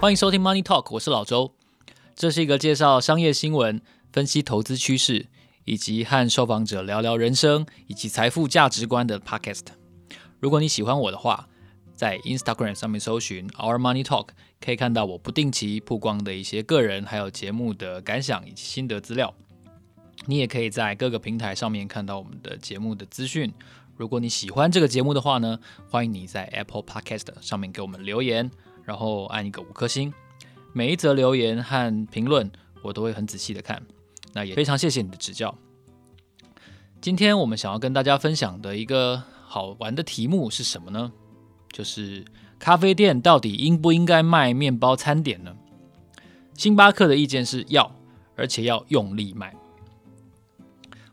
欢迎收听 Money Talk，我是老周。这是一个介绍商业新闻、分析投资趋势，以及和受访者聊聊人生以及财富价值观的 Podcast。如果你喜欢我的话，在 Instagram 上面搜寻 Our Money Talk，可以看到我不定期曝光的一些个人还有节目的感想以及心得资料。你也可以在各个平台上面看到我们的节目的资讯。如果你喜欢这个节目的话呢，欢迎你在 Apple Podcast 上面给我们留言，然后按一个五颗星。每一则留言和评论我都会很仔细的看。那也非常谢谢你的指教。今天我们想要跟大家分享的一个好玩的题目是什么呢？就是咖啡店到底应不应该卖面包餐点呢？星巴克的意见是要，而且要用力卖。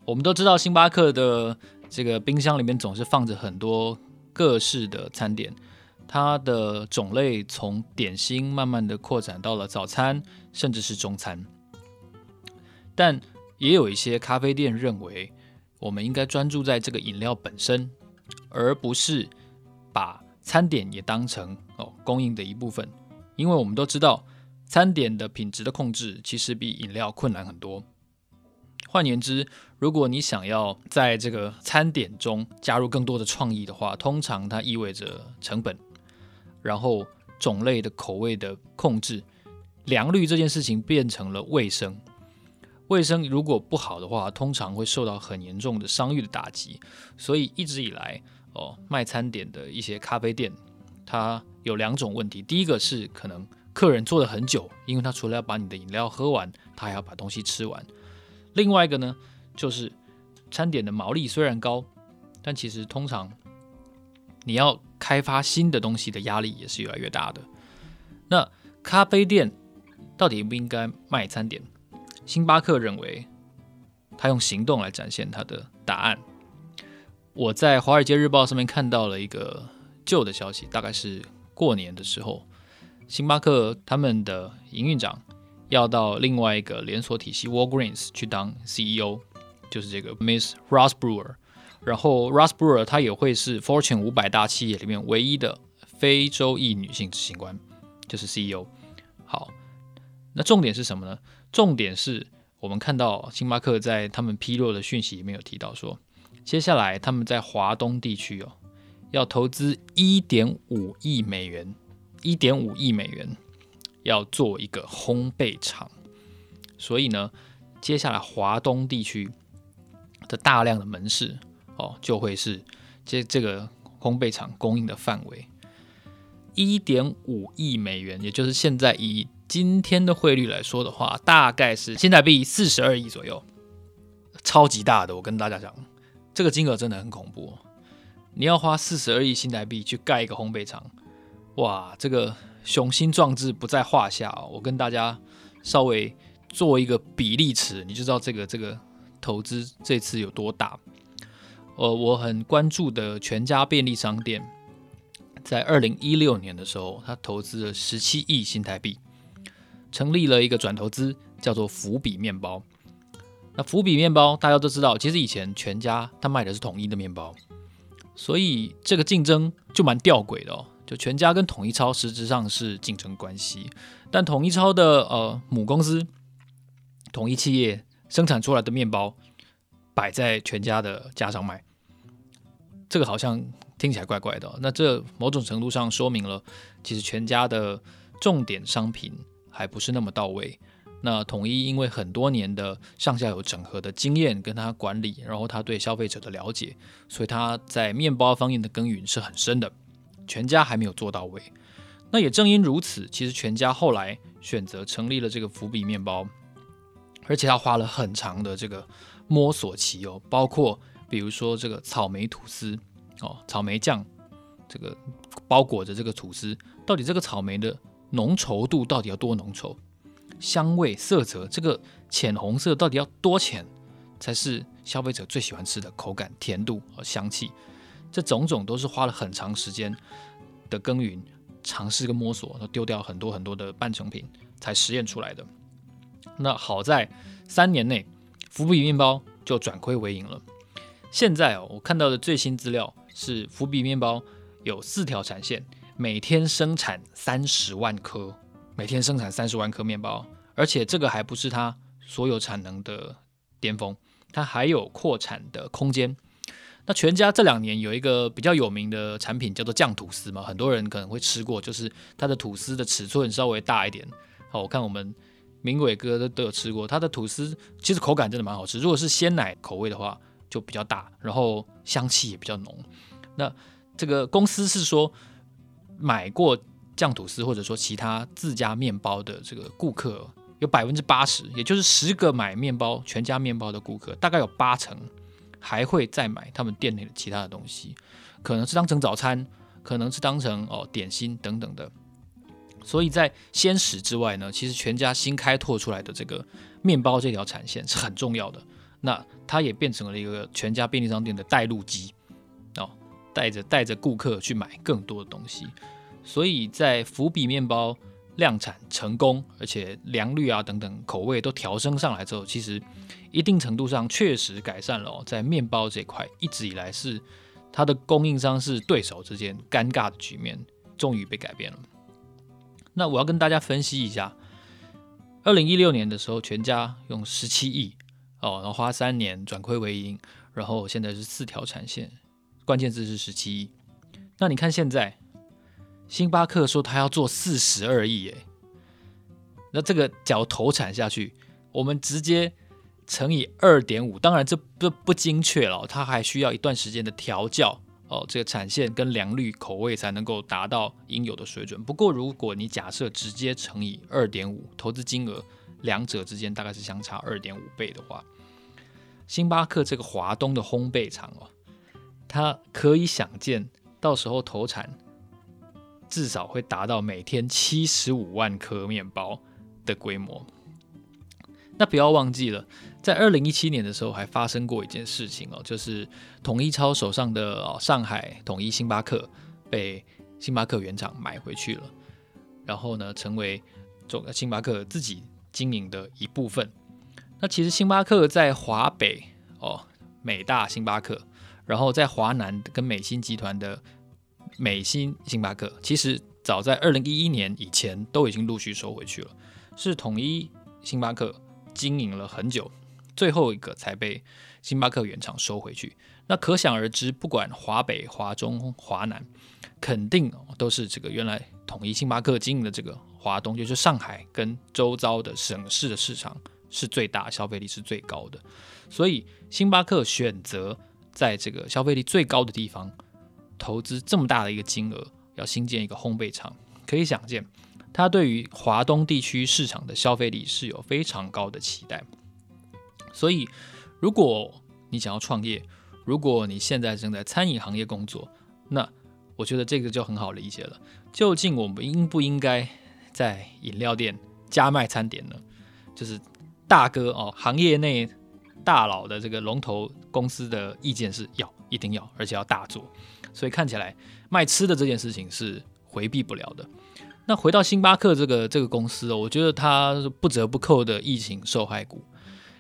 我们都知道，星巴克的这个冰箱里面总是放着很多各式的餐点，它的种类从点心慢慢的扩展到了早餐，甚至是中餐。但也有一些咖啡店认为，我们应该专注在这个饮料本身，而不是把餐点也当成哦供应的一部分。因为我们都知道，餐点的品质的控制其实比饮料困难很多。换言之，如果你想要在这个餐点中加入更多的创意的话，通常它意味着成本，然后种类的口味的控制，良率这件事情变成了卫生。卫生如果不好的话，通常会受到很严重的商誉的打击。所以一直以来，哦，卖餐点的一些咖啡店，它有两种问题。第一个是可能客人坐了很久，因为他除了要把你的饮料喝完，他还要把东西吃完。另外一个呢，就是餐点的毛利虽然高，但其实通常你要开发新的东西的压力也是越来越大的。那咖啡店到底应不应该卖餐点？星巴克认为，他用行动来展现他的答案。我在《华尔街日报》上面看到了一个旧的消息，大概是过年的时候，星巴克他们的营运长。要到另外一个连锁体系 Walgreens 去当 CEO，就是这个 Miss Ross Brewer。然后 Roz Brewer 她也会是 Fortune 五百大企业里面唯一的非洲裔女性执行官，就是 CEO。好，那重点是什么呢？重点是我们看到星巴克在他们披露的讯息里面有提到说，接下来他们在华东地区哦要投资一点五亿美元，一点五亿美元。要做一个烘焙厂，所以呢，接下来华东地区的大量的门市哦，就会是这这个烘焙厂供应的范围。一点五亿美元，也就是现在以今天的汇率来说的话，大概是新台币四十二亿左右，超级大的。我跟大家讲，这个金额真的很恐怖。你要花四十二亿新台币去盖一个烘焙厂，哇，这个。雄心壮志不在话下，我跟大家稍微做一个比例尺，你就知道这个这个投资这次有多大。呃，我很关注的全家便利商店，在二零一六年的时候，他投资了十七亿新台币，成立了一个转投资，叫做福比面包。那福比面包大家都知道，其实以前全家他卖的是统一的面包，所以这个竞争就蛮吊诡的哦。就全家跟统一超实质上是竞争关系，但统一超的呃母公司统一企业生产出来的面包摆在全家的架上卖，这个好像听起来怪怪的。那这某种程度上说明了，其实全家的重点商品还不是那么到位。那统一因为很多年的上下游整合的经验跟他管理，然后他对消费者的了解，所以他在面包方面的耕耘是很深的。全家还没有做到位，那也正因如此，其实全家后来选择成立了这个伏笔面包，而且他花了很长的这个摸索期哦，包括比如说这个草莓吐司哦，草莓酱这个包裹着这个吐司，到底这个草莓的浓稠度到底要多浓稠？香味、色泽，这个浅红色到底要多浅才是消费者最喜欢吃的口感、甜度和香气？这种种都是花了很长时间的耕耘、尝试跟摸索，丢掉很多很多的半成品才实验出来的。那好在三年内，福比面包就转亏为盈了。现在哦，我看到的最新资料是，福比面包有四条产线，每天生产三十万颗每天生产三十万颗面包，而且这个还不是它所有产能的巅峰，它还有扩产的空间。那全家这两年有一个比较有名的产品叫做酱吐司嘛，很多人可能会吃过，就是它的吐司的尺寸稍微大一点。好，我看我们明伟哥都都有吃过，它的吐司其实口感真的蛮好吃。如果是鲜奶口味的话，就比较大，然后香气也比较浓。那这个公司是说，买过酱吐司或者说其他自家面包的这个顾客有百分之八十，也就是十个买面包全家面包的顾客，大概有八成。还会再买他们店内的其他的东西，可能是当成早餐，可能是当成哦点心等等的。所以在鲜食之外呢，其实全家新开拓出来的这个面包这条产线是很重要的。那它也变成了一个全家便利商店的带路机哦，带着带着顾客去买更多的东西。所以在伏笔面包量产成功，而且良率啊等等口味都调升上来之后，其实。一定程度上确实改善了哦，在面包这块一直以来是它的供应商是对手之间尴尬的局面，终于被改变了。那我要跟大家分析一下，二零一六年的时候，全家用十七亿哦，然后花三年转亏为盈，然后现在是四条产线，关键字是十七亿。那你看现在，星巴克说他要做四十二亿，哎，那这个脚投产下去，我们直接。乘以二点五，当然这不不精确了，它还需要一段时间的调教哦，这个产线跟良率口味才能够达到应有的水准。不过如果你假设直接乘以二点五，投资金额两者之间大概是相差二点五倍的话，星巴克这个华东的烘焙厂哦，它可以想见，到时候投产至少会达到每天七十五万颗面包的规模。那不要忘记了，在二零一七年的时候，还发生过一件事情哦，就是统一超手上的上海统一星巴克被星巴克原厂买回去了，然后呢，成为总星巴克自己经营的一部分。那其实星巴克在华北哦，美大星巴克，然后在华南跟美心集团的美心星巴克，其实早在二零一一年以前都已经陆续收回去了，是统一星巴克。经营了很久，最后一个才被星巴克原厂收回去。那可想而知，不管华北、华中、华南，肯定都是这个原来统一星巴克经营的这个华东，就是上海跟周遭的省市的市场是最大，消费力是最高的。所以星巴克选择在这个消费力最高的地方投资这么大的一个金额，要新建一个烘焙厂，可以想见。他对于华东地区市场的消费力是有非常高的期待，所以如果你想要创业，如果你现在正在餐饮行业工作，那我觉得这个就很好理解了。究竟我们应不应该在饮料店加卖餐点呢？就是大哥哦，行业内大佬的这个龙头公司的意见是要，一定要，而且要大做，所以看起来卖吃的这件事情是回避不了的。那回到星巴克这个这个公司哦，我觉得它是不折不扣的疫情受害股，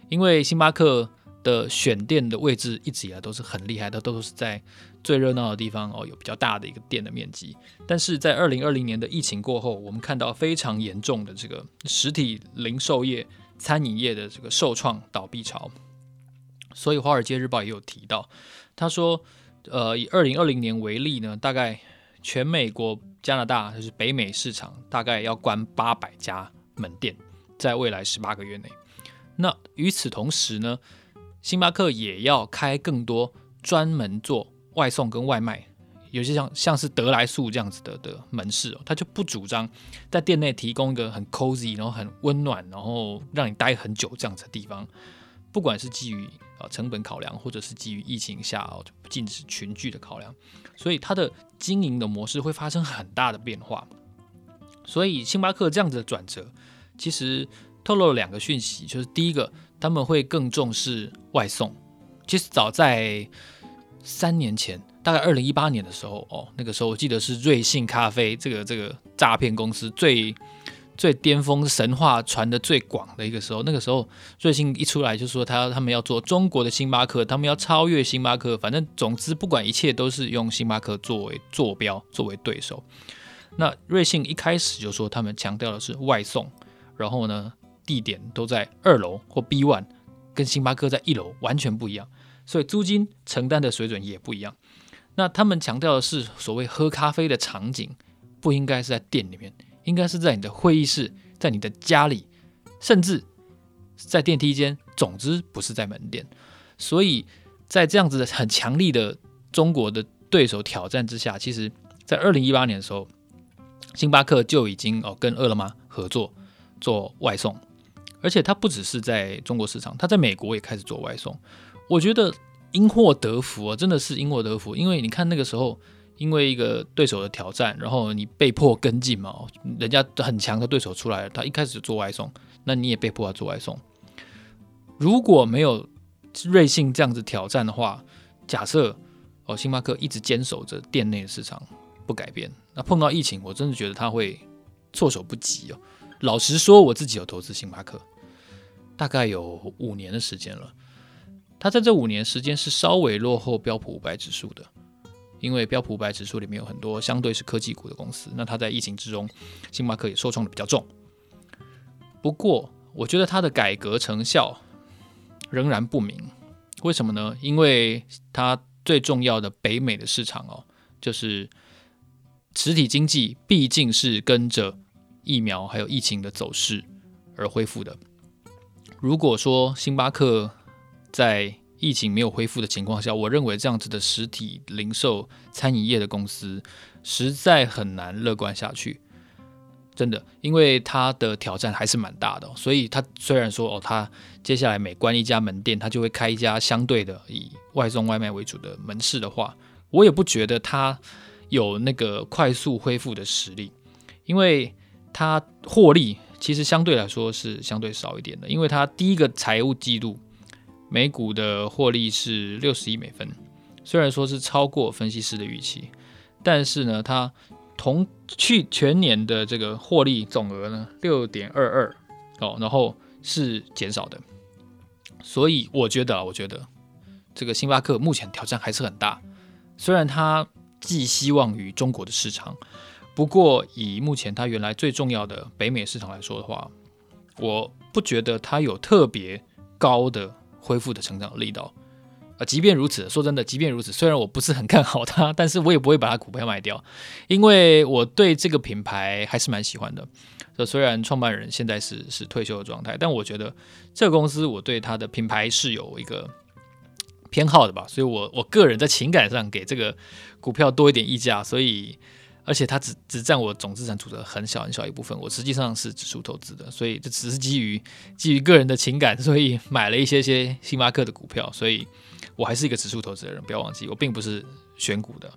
因为星巴克的选店的位置一直以来都是很厉害的，都是在最热闹的地方哦，有比较大的一个店的面积。但是在二零二零年的疫情过后，我们看到非常严重的这个实体零售业、餐饮业的这个受创倒闭潮。所以《华尔街日报》也有提到，他说，呃，以二零二零年为例呢，大概全美国。加拿大就是北美市场，大概要关八百家门店，在未来十八个月内。那与此同时呢，星巴克也要开更多专门做外送跟外卖，有些像像是德来素这样子的的门市哦，他就不主张在店内提供一个很 cozy，然后很温暖，然后让你待很久这样子的地方。不管是基于啊成本考量，或者是基于疫情下哦就禁止群聚的考量，所以它的经营的模式会发生很大的变化。所以星巴克这样子的转折，其实透露了两个讯息，就是第一个，他们会更重视外送。其实早在三年前，大概二零一八年的时候哦，那个时候我记得是瑞幸咖啡这个这个诈骗公司最。最巅峰神话传的最广的一个时候，那个时候瑞幸一出来就说他他们要做中国的星巴克，他们要超越星巴克，反正总之不管一切都是用星巴克作为坐标作为对手。那瑞幸一开始就说他们强调的是外送，然后呢，地点都在二楼或 B one，跟星巴克在一楼完全不一样，所以租金承担的水准也不一样。那他们强调的是所谓喝咖啡的场景，不应该是在店里面，应该是在你的会议室，在你的家里，甚至在电梯间，总之不是在门店。所以在这样子的很强力的中国的对手挑战之下，其实在二零一八年的时候，星巴克就已经哦跟饿了么合作做外送，而且它不只是在中国市场，它在美国也开始做外送。我觉得。因祸得福啊，真的是因祸得福。因为你看那个时候，因为一个对手的挑战，然后你被迫跟进嘛，人家很强的对手出来了，他一开始做外送，那你也被迫要做外送。如果没有瑞幸这样子挑战的话，假设哦，星巴克一直坚守着店内的市场不改变，那碰到疫情，我真的觉得他会措手不及哦。老实说，我自己有投资星巴克，大概有五年的时间了。它在这五年时间是稍微落后标普五百指数的，因为标普五百指数里面有很多相对是科技股的公司。那它在疫情之中，星巴克也受创的比较重。不过，我觉得它的改革成效仍然不明。为什么呢？因为它最重要的北美的市场哦，就是实体经济毕竟是跟着疫苗还有疫情的走势而恢复的。如果说星巴克，在疫情没有恢复的情况下，我认为这样子的实体零售餐饮业的公司实在很难乐观下去，真的，因为它的挑战还是蛮大的。所以，他虽然说哦，他接下来每关一家门店，他就会开一家相对的以外送外卖为主的门市的话，我也不觉得他有那个快速恢复的实力，因为他获利其实相对来说是相对少一点的，因为他第一个财务季度。每股的获利是六十亿美分，虽然说是超过分析师的预期，但是呢，它同去全年的这个获利总额呢六点二二哦，然后是减少的，所以我觉得，我觉得这个星巴克目前挑战还是很大，虽然它寄希望于中国的市场，不过以目前它原来最重要的北美市场来说的话，我不觉得它有特别高的。恢复的成长力道，啊，即便如此，说真的，即便如此，虽然我不是很看好它，但是我也不会把它股票卖掉，因为我对这个品牌还是蛮喜欢的。这虽然创办人现在是是退休的状态，但我觉得这个公司我对它的品牌是有一个偏好的吧，所以我我个人在情感上给这个股票多一点溢价，所以。而且它只只占我总资产组的很小很小一部分，我实际上是指数投资的，所以这只是基于基于个人的情感，所以买了一些些星巴克的股票，所以我还是一个指数投资的人，不要忘记，我并不是选股的，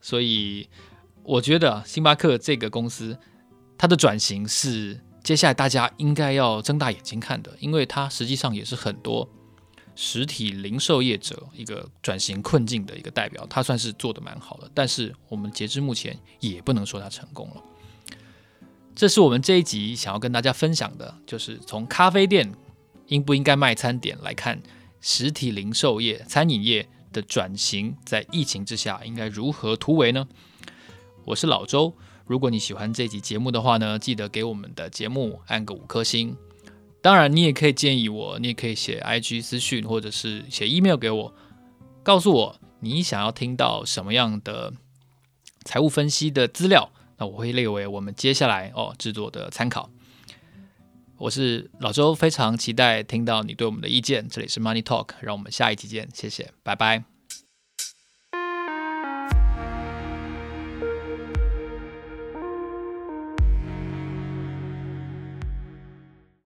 所以我觉得星巴克这个公司它的转型是接下来大家应该要睁大眼睛看的，因为它实际上也是很多。实体零售业者一个转型困境的一个代表，他算是做得蛮好的，但是我们截至目前也不能说他成功了。这是我们这一集想要跟大家分享的，就是从咖啡店应不应该卖餐点来看，实体零售业、餐饮业的转型在疫情之下应该如何突围呢？我是老周，如果你喜欢这集节目的话呢，记得给我们的节目按个五颗星。当然，你也可以建议我，你也可以写 IG 私讯，或者是写 email 给我，告诉我你想要听到什么样的财务分析的资料，那我会列为我们接下来哦制作的参考。我是老周，非常期待听到你对我们的意见。这里是 Money Talk，让我们下一期见，谢谢，拜拜。